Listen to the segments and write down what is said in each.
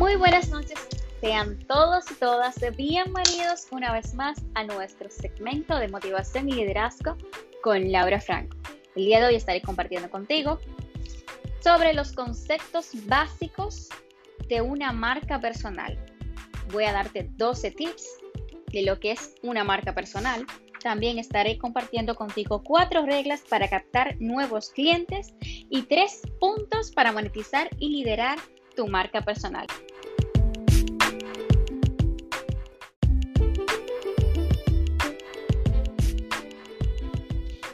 Muy buenas noches, sean todos y todas bienvenidos una vez más a nuestro segmento de motivación y liderazgo con Laura Franco. El día de hoy estaré compartiendo contigo sobre los conceptos básicos de una marca personal. Voy a darte 12 tips de lo que es una marca personal. También estaré compartiendo contigo cuatro reglas para captar nuevos clientes y tres puntos para monetizar y liderar tu marca personal.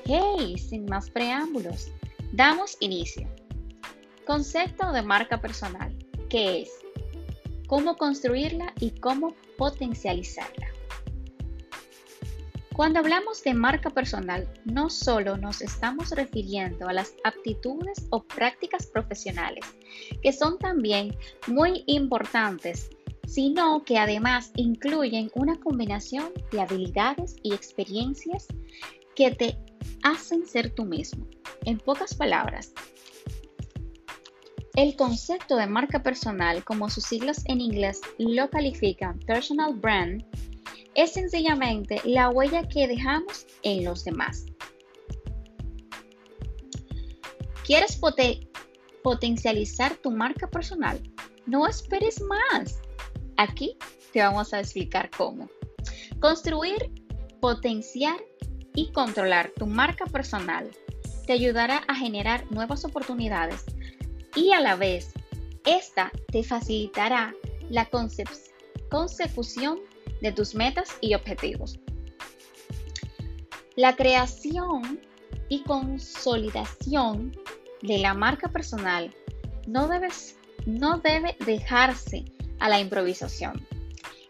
Hey, sin más preámbulos, damos inicio. Concepto de marca personal. ¿Qué es? ¿Cómo construirla y cómo potencializarla? Cuando hablamos de marca personal, no solo nos estamos refiriendo a las aptitudes o prácticas profesionales, que son también muy importantes, sino que además incluyen una combinación de habilidades y experiencias que te hacen ser tú mismo. En pocas palabras, el concepto de marca personal, como sus siglas en inglés lo califican personal brand, es sencillamente la huella que dejamos en los demás. ¿Quieres potencializar tu marca personal? No esperes más. Aquí te vamos a explicar cómo. Construir, potenciar y controlar tu marca personal te ayudará a generar nuevas oportunidades y a la vez esta te facilitará la consecución de tus metas y objetivos. La creación y consolidación de la marca personal no, no debe dejarse a la improvisación.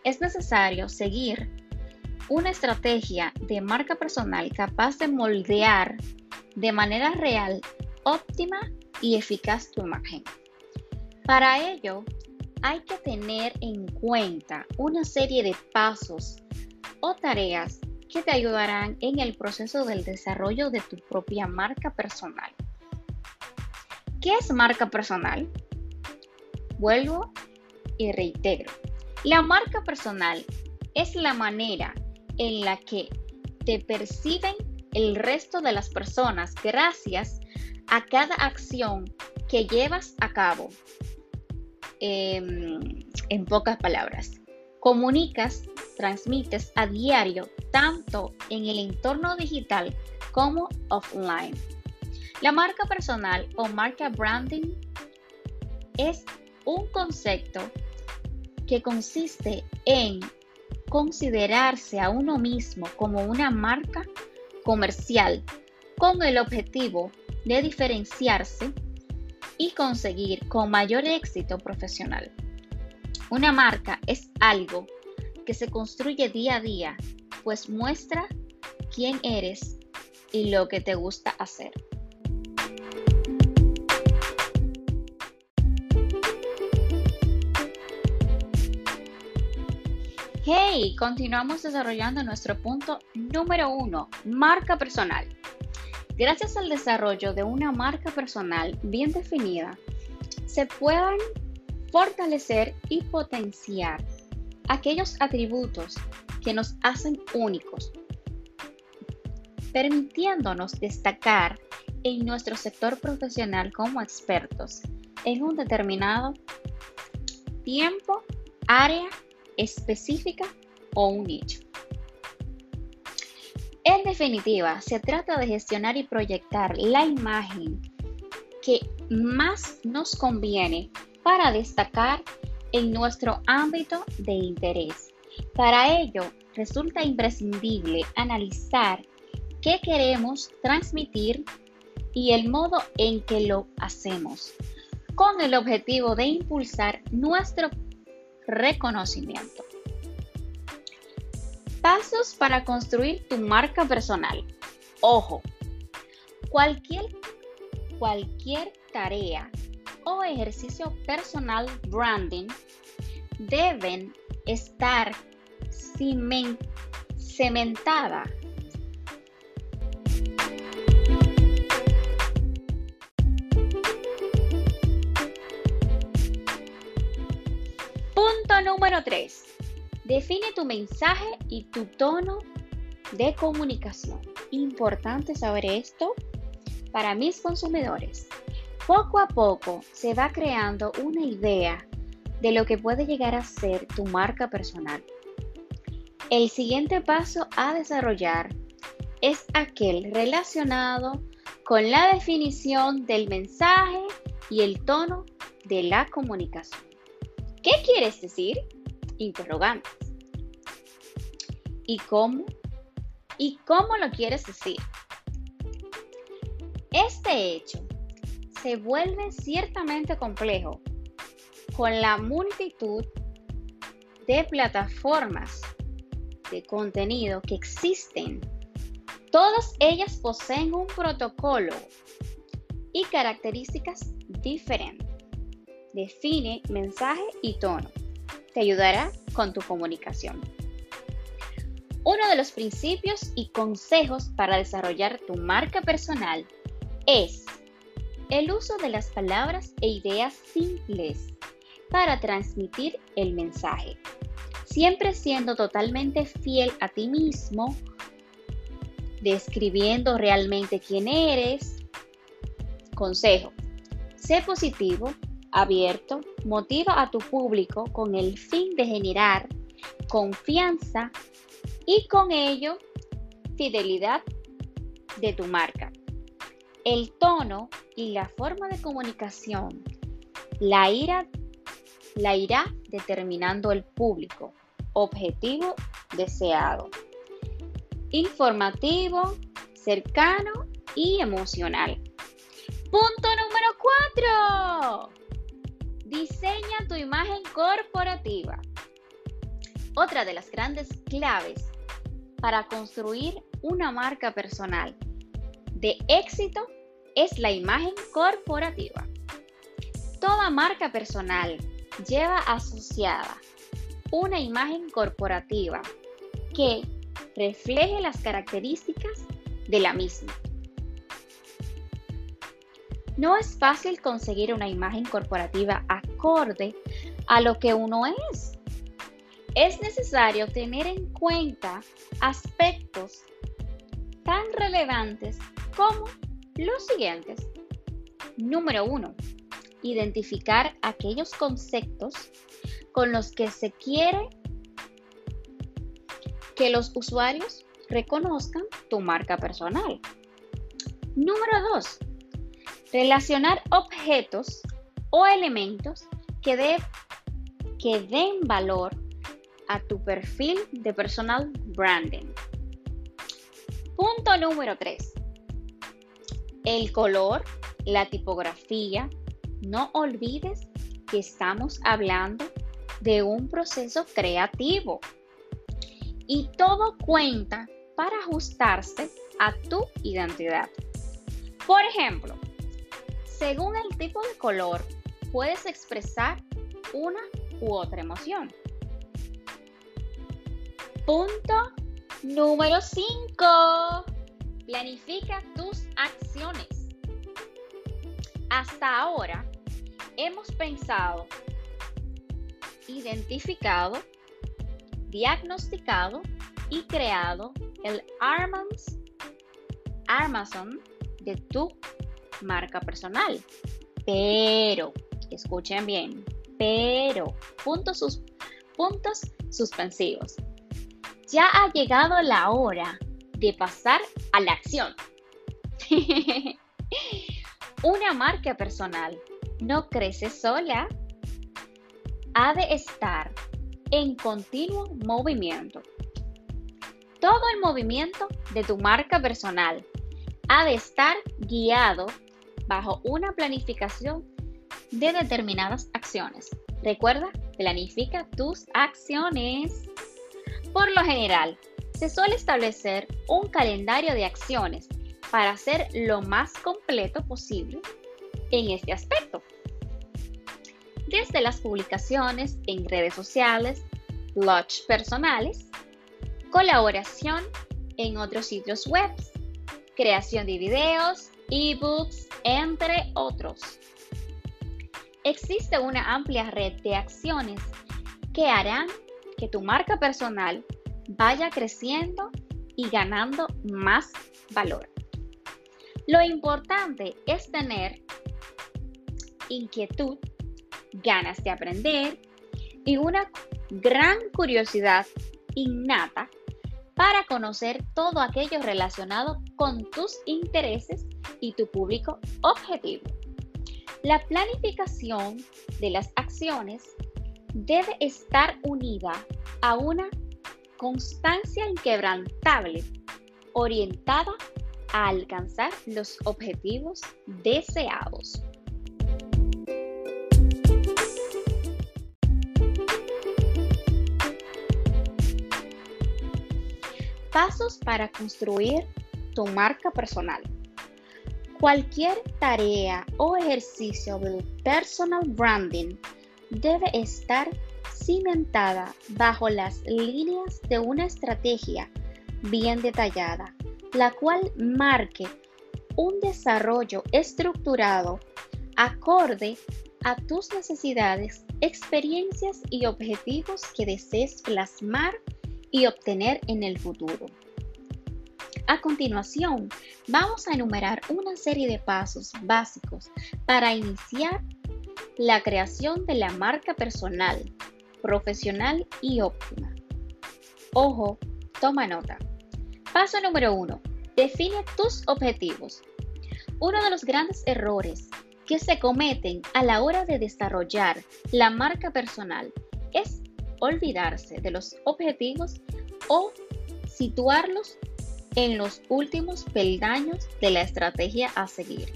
Es necesario seguir una estrategia de marca personal capaz de moldear de manera real, óptima y eficaz tu imagen. Para ello, hay que tener en cuenta una serie de pasos o tareas que te ayudarán en el proceso del desarrollo de tu propia marca personal. ¿Qué es marca personal? Vuelvo y reitero. La marca personal es la manera en la que te perciben el resto de las personas gracias a cada acción que llevas a cabo Em, en pocas palabras. Comunicas, transmites a diario tanto en el entorno digital como offline. La marca personal o marca branding es un concepto que consiste en considerarse a uno mismo como una marca comercial con el objetivo de diferenciarse y conseguir con mayor éxito profesional. Una marca es algo que se construye día a día, pues muestra quién eres y lo que te gusta hacer. Hey, continuamos desarrollando nuestro punto número uno, marca personal. Gracias al desarrollo de una marca personal bien definida, se pueden fortalecer y potenciar aquellos atributos que nos hacen únicos, permitiéndonos destacar en nuestro sector profesional como expertos en un determinado tiempo, área específica o un nicho. En definitiva, se trata de gestionar y proyectar la imagen que más nos conviene para destacar en nuestro ámbito de interés. Para ello, resulta imprescindible analizar qué queremos transmitir y el modo en que lo hacemos, con el objetivo de impulsar nuestro reconocimiento. Pasos para construir tu marca personal. Ojo, cualquier, cualquier tarea o ejercicio personal branding deben estar cementada número 3. Define tu mensaje y tu tono de comunicación. Importante saber esto para mis consumidores. Poco a poco se va creando una idea de lo que puede llegar a ser tu marca personal. El siguiente paso a desarrollar es aquel relacionado con la definición del mensaje y el tono de la comunicación. ¿Qué quieres decir? Interrogantes. ¿Y cómo? ¿Y cómo lo quieres decir? Este hecho se vuelve ciertamente complejo con la multitud de plataformas de contenido que existen. Todas ellas poseen un protocolo y características diferentes. Define mensaje y tono. Te ayudará con tu comunicación. Uno de los principios y consejos para desarrollar tu marca personal es el uso de las palabras e ideas simples para transmitir el mensaje, siempre siendo totalmente fiel a ti mismo, describiendo realmente quién eres. Consejo, sé positivo, abierto, motiva a tu público con el fin de generar confianza y con ello fidelidad de tu marca. El tono y la forma de comunicación la ira la irá determinando el público, objetivo deseado, informativo, cercano y emocional. Punto número 4. Diseña tu imagen corporativa. Otra de las grandes claves para construir una marca personal de éxito es la imagen corporativa. Toda marca personal lleva asociada una imagen corporativa que refleje las características de la misma. No es fácil conseguir una imagen corporativa acorde a lo que uno es. Es necesario tener en cuenta aspectos tan relevantes como los siguientes. Número 1 identificar aquellos conceptos con los que se quiere que los usuarios reconozcan tu marca personal. Número 2. Relacionar objetos o elementos que, que den valor a tu perfil de personal branding. Punto número 3. El color, la tipografía, no olvides que estamos hablando de un proceso creativo y todo cuenta para ajustarse a tu identidad. Por ejemplo, según el tipo de color, puedes expresar una u otra emoción. Punto número 5. Planifica tus acciones. Hasta ahora hemos pensado, identificado, diagnosticado y creado el Amazon de tu marca personal. Pero, escuchen bien, pero, puntos, sus, puntos suspensivos. Ya ha llegado la hora de pasar a la acción. Una marca personal no crece sola. Ha de estar en continuo movimiento. Todo el movimiento de tu marca personal ha de estar guiado bajo una planificación de determinadas acciones. Recuerda, planifica tus acciones. Por lo general, se suele establecer un calendario de acciones para ser lo más completo posible en este aspecto. Desde las publicaciones en redes sociales, blogs personales, colaboración en otros sitios web, creación de videos, ebooks, entre otros. Existe una amplia red de acciones que harán que tu marca personal vaya creciendo y ganando más valor. Lo importante es tener inquietud, ganas de aprender y una gran curiosidad innata para conocer todo aquello relacionado con tus intereses y tu público objetivo. La planificación de las acciones debe estar unida a una constancia inquebrantable orientada a alcanzar los objetivos deseados. Pasos para construir tu marca personal. Cualquier tarea o ejercicio del personal branding debe estar cimentada bajo las líneas de una estrategia bien detallada, la cual marque un desarrollo estructurado acorde a tus necesidades, experiencias y objetivos que desees plasmar y obtener en el futuro. A continuación, vamos a enumerar una serie de pasos básicos para iniciar la creación de la marca personal, profesional y óptima. Ojo, toma nota. Paso número uno. Define tus objetivos. Uno de los grandes errores que se cometen a la hora de desarrollar la marca personal es olvidarse de los objetivos o situarlos en los últimos peldaños de la estrategia a seguir.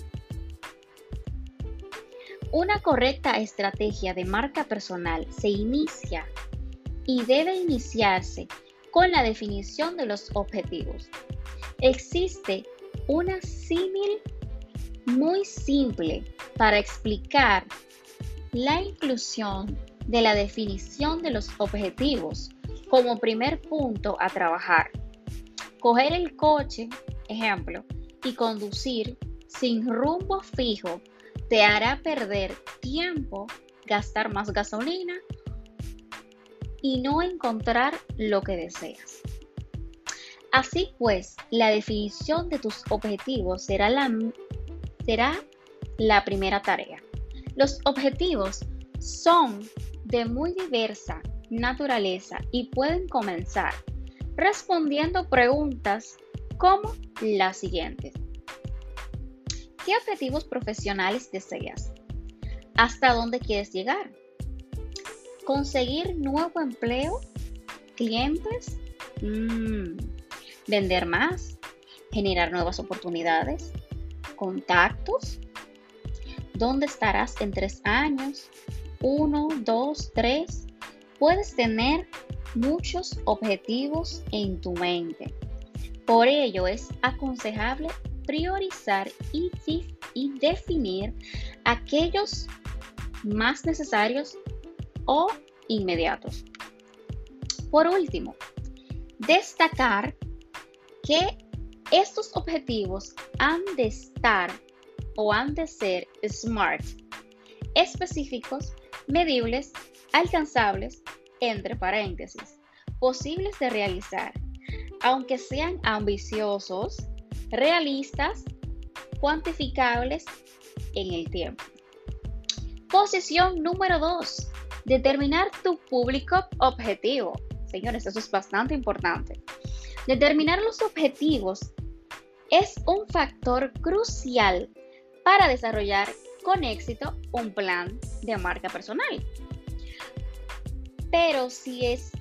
Una correcta estrategia de marca personal se inicia y debe iniciarse con la definición de los objetivos. Existe una símil muy simple para explicar la inclusión de la definición de los objetivos como primer punto a trabajar. Coger el coche, ejemplo, y conducir sin rumbo fijo te hará perder tiempo, gastar más gasolina y no encontrar lo que deseas. Así pues, la definición de tus objetivos será la, será la primera tarea. Los objetivos son de muy diversa naturaleza y pueden comenzar respondiendo preguntas como las siguientes. ¿Qué objetivos profesionales deseas? ¿Hasta dónde quieres llegar? ¿Conseguir nuevo empleo? ¿Clientes? Mm, ¿Vender más? ¿Generar nuevas oportunidades? ¿Contactos? ¿Dónde estarás en tres años? ¿Uno, dos, tres? Puedes tener muchos objetivos en tu mente. Por ello es aconsejable priorizar y, y definir aquellos más necesarios o inmediatos. Por último, destacar que estos objetivos han de estar o han de ser SMART, específicos, medibles, alcanzables, entre paréntesis, posibles de realizar, aunque sean ambiciosos, realistas, cuantificables en el tiempo. Posición número 2. Determinar tu público objetivo. Señores, eso es bastante importante. Determinar los objetivos es un factor crucial para desarrollar con éxito un plan de marca personal. Pero si es,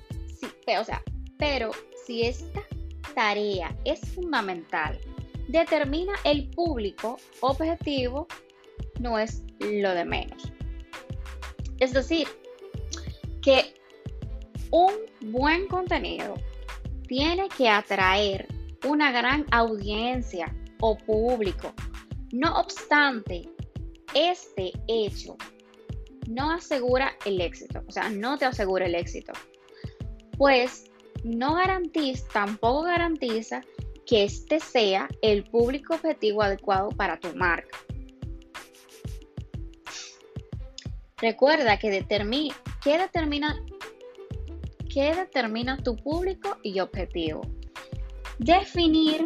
o sea, pero si esta tarea es fundamental, determina el público objetivo, no es lo de menos. Es decir, que un buen contenido tiene que atraer una gran audiencia o público. No obstante, este hecho no asegura el éxito, o sea, no te asegura el éxito. Pues no garantiza, tampoco garantiza que este sea el público objetivo adecuado para tu marca. Recuerda que, determina, que determina ¿Qué determina tu público y objetivo? Definir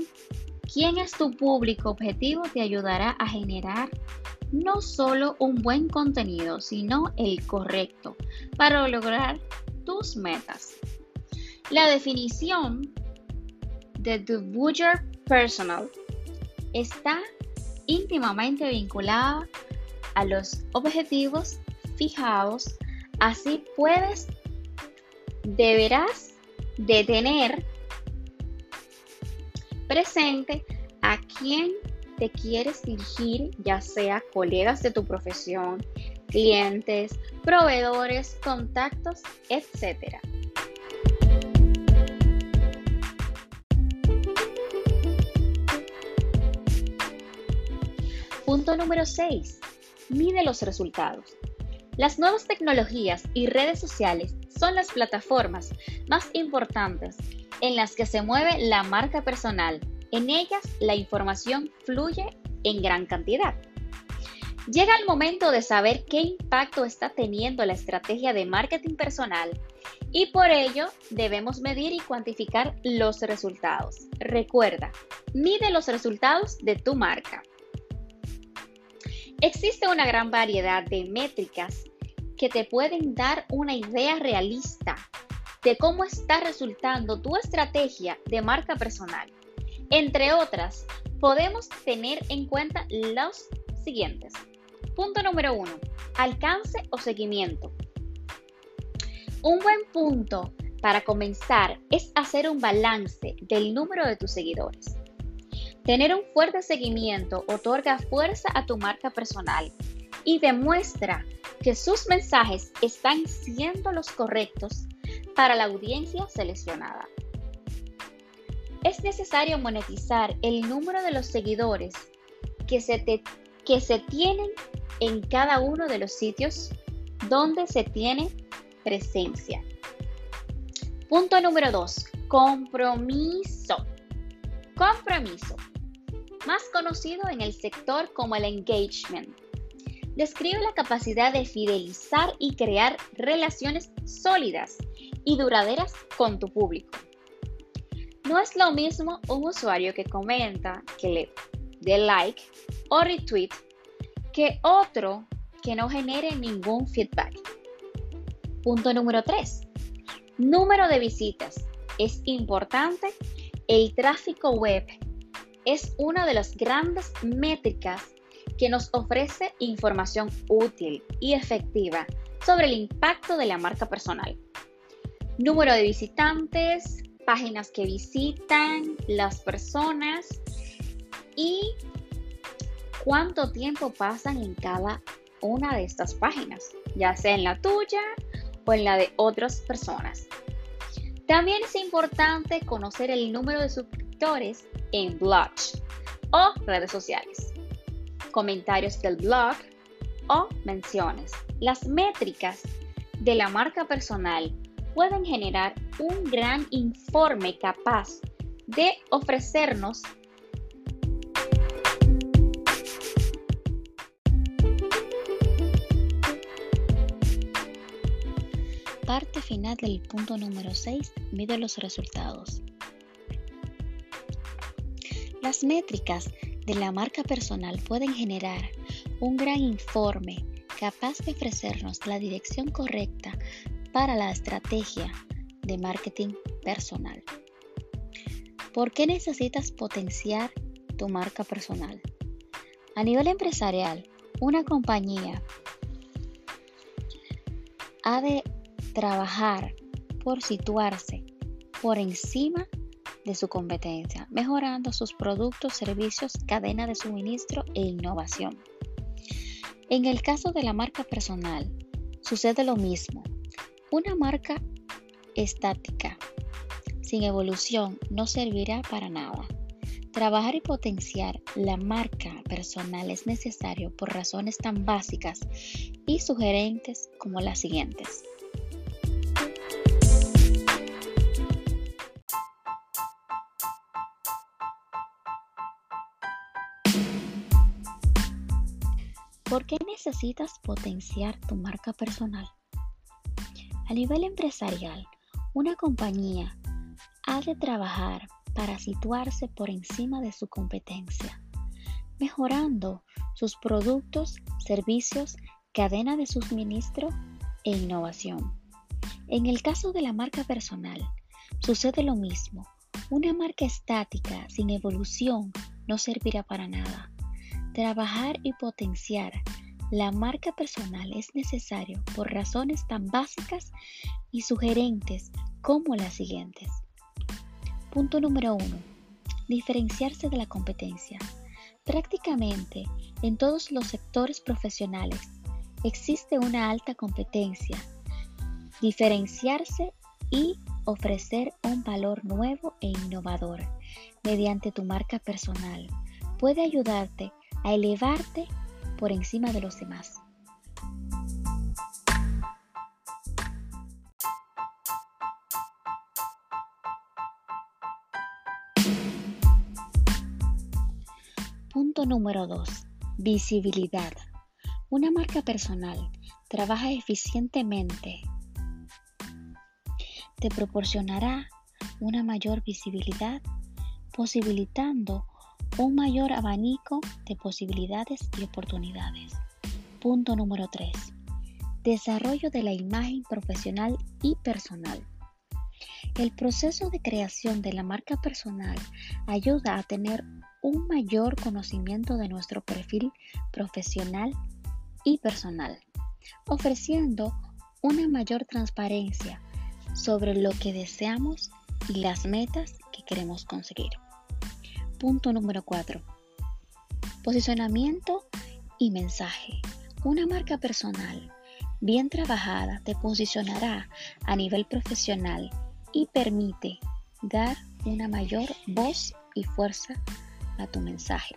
quién es tu público objetivo te ayudará a generar no solo un buen contenido, sino el correcto para lograr tus metas. La definición de The Buyer Personal está íntimamente vinculada a los objetivos fijados, así puedes, deberás de tener presente a quién te quieres dirigir, ya sea colegas de tu profesión, clientes, proveedores, contactos, etc. Punto número 6. Mide los resultados. Las nuevas tecnologías y redes sociales son las plataformas más importantes en las que se mueve la marca personal en ellas la información fluye en gran cantidad. Llega el momento de saber qué impacto está teniendo la estrategia de marketing personal y por ello debemos medir y cuantificar los resultados. Recuerda, mide los resultados de tu marca. Existe una gran variedad de métricas que te pueden dar una idea realista de cómo está resultando tu estrategia de marca personal. Entre otras, podemos tener en cuenta los siguientes. Punto número uno, alcance o seguimiento. Un buen punto para comenzar es hacer un balance del número de tus seguidores. Tener un fuerte seguimiento otorga fuerza a tu marca personal y demuestra que sus mensajes están siendo los correctos para la audiencia seleccionada es necesario monetizar el número de los seguidores que se, que se tienen en cada uno de los sitios donde se tiene presencia. Punto número 2. Compromiso. Compromiso. Más conocido en el sector como el engagement. Describe la capacidad de fidelizar y crear relaciones sólidas y duraderas con tu público. No es lo mismo un usuario que comenta, que le dé like o retweet, que otro que no genere ningún feedback. Punto número 3. Número de visitas. Es importante. El tráfico web es una de las grandes métricas que nos ofrece información útil y efectiva sobre el impacto de la marca personal. Número de visitantes, páginas que visitan las personas y cuánto tiempo pasan en cada una de estas páginas, ya sea en la tuya o en la de otras personas. También es importante conocer el número de suscriptores en blogs o redes sociales, comentarios del blog o menciones. Las métricas de la marca personal pueden generar un gran informe capaz de ofrecernos Parte final del punto número 6. Mide los resultados. Las métricas de la marca personal pueden generar un gran informe capaz de ofrecernos la dirección correcta para la estrategia de marketing personal. ¿Por qué necesitas potenciar tu marca personal? A nivel empresarial, una compañía ha de trabajar por situarse por encima de su competencia, mejorando sus productos, servicios, cadena de suministro e innovación. En el caso de la marca personal, sucede lo mismo. Una marca estática sin evolución no servirá para nada. Trabajar y potenciar la marca personal es necesario por razones tan básicas y sugerentes como las siguientes. ¿Por qué necesitas potenciar tu marca personal? A nivel empresarial, Una compañía ha de trabajar para situarse por encima de su competencia, mejorando sus productos, servicios, cadena de suministro e innovación. En el caso de la marca personal, sucede lo mismo. Una marca estática sin evolución no servirá para nada. Trabajar y potenciar la marca personal es necesario por razones tan básicas y sugerentes como las siguientes. Punto número 1. Diferenciarse de la competencia. Prácticamente en todos los sectores profesionales existe una alta competencia. Diferenciarse y ofrecer un valor nuevo e innovador mediante tu marca personal puede ayudarte a elevarte por encima de los demás. Punto número 2. Visibilidad. Una marca personal trabaja eficientemente. Te proporcionará una mayor visibilidad, posibilitando un mayor abanico de posibilidades y oportunidades. Punto número 3. Desarrollo de la imagen profesional y personal. El proceso de creación de la marca personal ayuda a tener un mayor conocimiento de nuestro perfil profesional y personal, ofreciendo una mayor transparencia sobre lo que deseamos y las metas que queremos conseguir. Punto número 4. Posicionamiento y mensaje. Una marca personal bien trabajada te posicionará a nivel profesional y permite dar una mayor voz y fuerza a tu mensaje.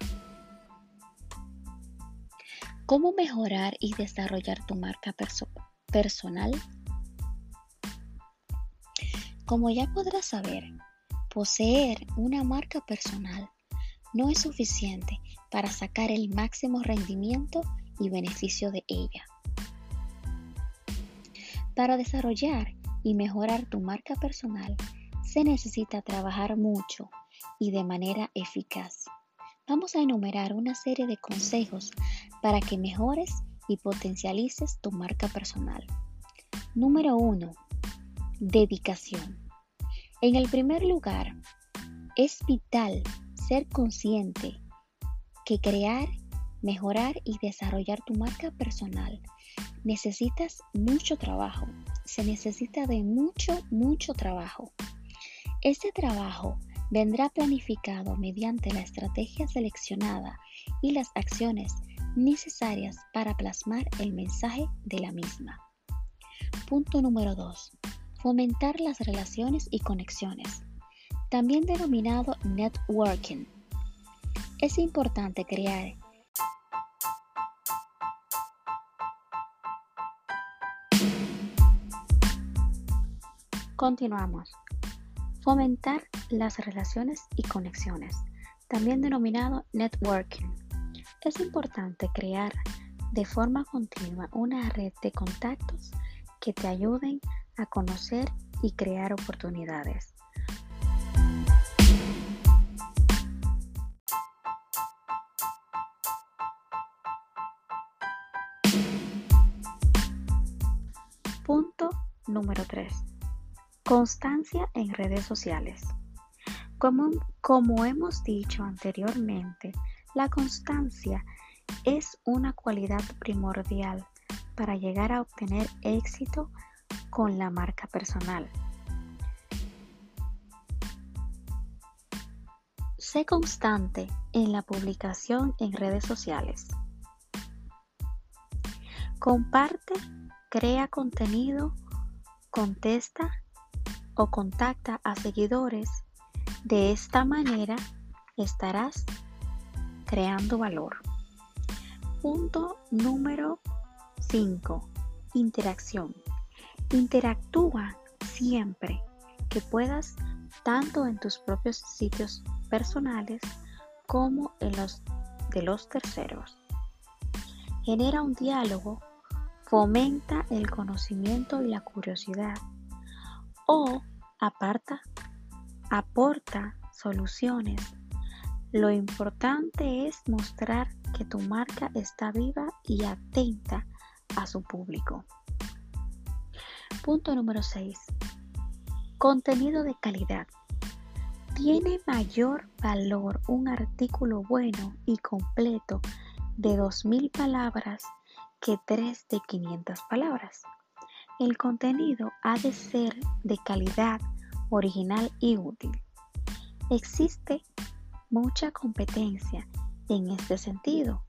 ¿Cómo mejorar y desarrollar tu marca personal? Como ya podrás saber, poseer una marca personal no es suficiente para sacar el máximo rendimiento y beneficio de ella. Para desarrollar y mejorar tu marca personal, se necesita trabajar mucho y de manera eficaz. Vamos a enumerar una serie de consejos para que mejores y potencialices tu marca personal. Número 1. Dedicación. En el primer lugar, es vital ser consciente que crear, mejorar y desarrollar tu marca personal necesitas mucho trabajo se necesita de mucho, mucho trabajo. Este trabajo vendrá planificado mediante la estrategia seleccionada y las acciones necesarias para plasmar el mensaje de la misma. Punto número 2. Fomentar las relaciones y conexiones, también denominado networking. Es importante crear Continuamos. Fomentar las relaciones y conexiones, también denominado networking. Es importante crear de forma continua una red de contactos que te ayuden a conocer y crear oportunidades. Número 3 Constancia en redes sociales. Como, como, hemos dicho anteriormente, la constancia es una cualidad primordial para llegar a obtener éxito con la marca personal. Sé constante en la publicación en redes sociales. Comparte, crea contenido, contesta o contacta a seguidores. De esta manera estarás creando valor. Punto número 5. Interacción. Interactúa siempre que puedas tanto en tus propios sitios personales como en los de los terceros. Genera un diálogo, fomenta el conocimiento y la curiosidad o aparta, aporta soluciones. Lo importante es mostrar que tu marca está viva y atenta a su público. Punto número 6. Contenido de calidad. Tiene mayor valor un artículo bueno y completo de 2.000 palabras que 3 de 500 palabras. El contenido ha de ser de calidad, original y útil. Existe mucha competencia en este sentido.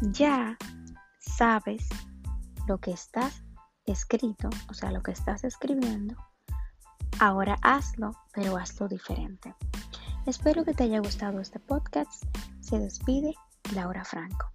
Ya sabes lo que estás escrito, o sea, lo que estás escribiendo. Ahora hazlo, pero hazlo diferente. Espero que te haya gustado este podcast. Se despide Laura Franco.